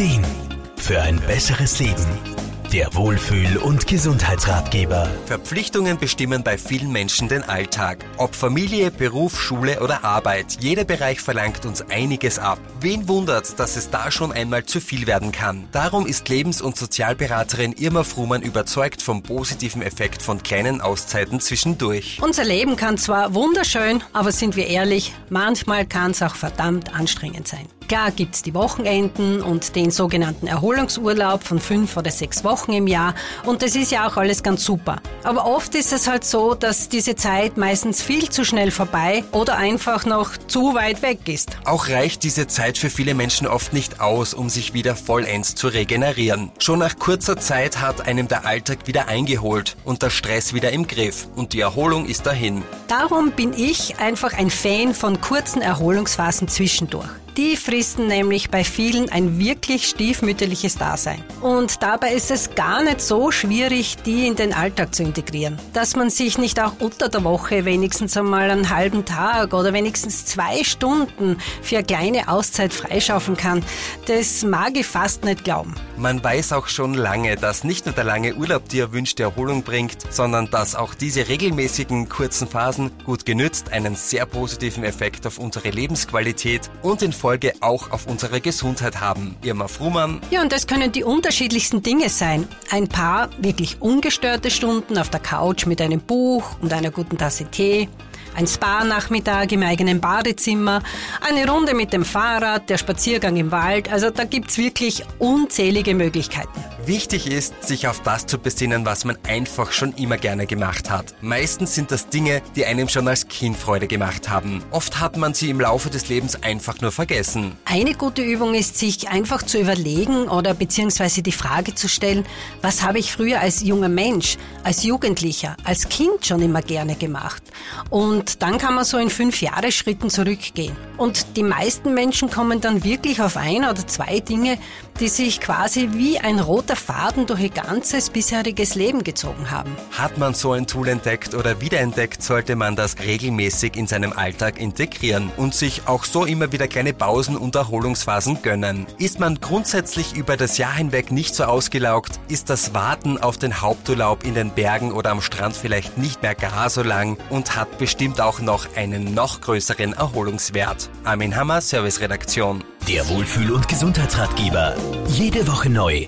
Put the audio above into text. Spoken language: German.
Ideen für ein besseres Leben. Der Wohlfühl- und Gesundheitsratgeber. Verpflichtungen bestimmen bei vielen Menschen den Alltag. Ob Familie, Beruf, Schule oder Arbeit, jeder Bereich verlangt uns einiges ab. Wen wundert, dass es da schon einmal zu viel werden kann? Darum ist Lebens- und Sozialberaterin Irma Frumann überzeugt vom positiven Effekt von kleinen Auszeiten zwischendurch. Unser Leben kann zwar wunderschön, aber sind wir ehrlich, manchmal kann es auch verdammt anstrengend sein. Klar gibt's die Wochenenden und den sogenannten Erholungsurlaub von fünf oder sechs Wochen im Jahr und das ist ja auch alles ganz super. Aber oft ist es halt so, dass diese Zeit meistens viel zu schnell vorbei oder einfach noch zu weit weg ist. Auch reicht diese Zeit für viele Menschen oft nicht aus, um sich wieder vollends zu regenerieren. Schon nach kurzer Zeit hat einem der Alltag wieder eingeholt und der Stress wieder im Griff und die Erholung ist dahin. Darum bin ich einfach ein Fan von kurzen Erholungsphasen zwischendurch. Die fristen nämlich bei vielen ein wirklich stiefmütterliches Dasein. Und dabei ist es gar nicht so schwierig, die in den Alltag zu integrieren. Dass man sich nicht auch unter der Woche wenigstens einmal einen halben Tag oder wenigstens zwei Stunden für eine kleine Auszeit freischaufen kann, das mag ich fast nicht glauben. Man weiß auch schon lange, dass nicht nur der lange Urlaub die erwünschte Erholung bringt, sondern dass auch diese regelmäßigen kurzen Phasen gut genützt einen sehr positiven Effekt auf unsere Lebensqualität und in Folge auch auf unsere Gesundheit haben. Irma Frumann. Ja, und das können die unterschiedlichsten Dinge sein. Ein paar wirklich ungestörte Stunden auf der Couch mit einem Buch und einer guten Tasse Tee ein Spa-Nachmittag im eigenen Badezimmer, eine Runde mit dem Fahrrad, der Spaziergang im Wald. Also da gibt's wirklich unzählige Möglichkeiten. Wichtig ist, sich auf das zu besinnen, was man einfach schon immer gerne gemacht hat. Meistens sind das Dinge, die einem schon als Kind Freude gemacht haben. Oft hat man sie im Laufe des Lebens einfach nur vergessen. Eine gute Übung ist, sich einfach zu überlegen oder beziehungsweise die Frage zu stellen, was habe ich früher als junger Mensch, als Jugendlicher, als Kind schon immer gerne gemacht? Und dann kann man so in fünf Jahresschritten zurückgehen. Und die meisten Menschen kommen dann wirklich auf ein oder zwei Dinge, die sich quasi wie ein roter Faden durch ihr ganzes bisheriges Leben gezogen haben. Hat man so ein Tool entdeckt oder wiederentdeckt, sollte man das regelmäßig in seinem Alltag integrieren und sich auch so immer wieder kleine Pausen und Erholungsphasen gönnen. Ist man grundsätzlich über das Jahr hinweg nicht so ausgelaugt, ist das Warten auf den Haupturlaub in den Bergen oder am Strand vielleicht nicht mehr gar so lang und hat bestimmt auch noch einen noch größeren Erholungswert. Armin Hammer, Serviceredaktion. Der Wohlfühl- und Gesundheitsratgeber. Jede Woche neu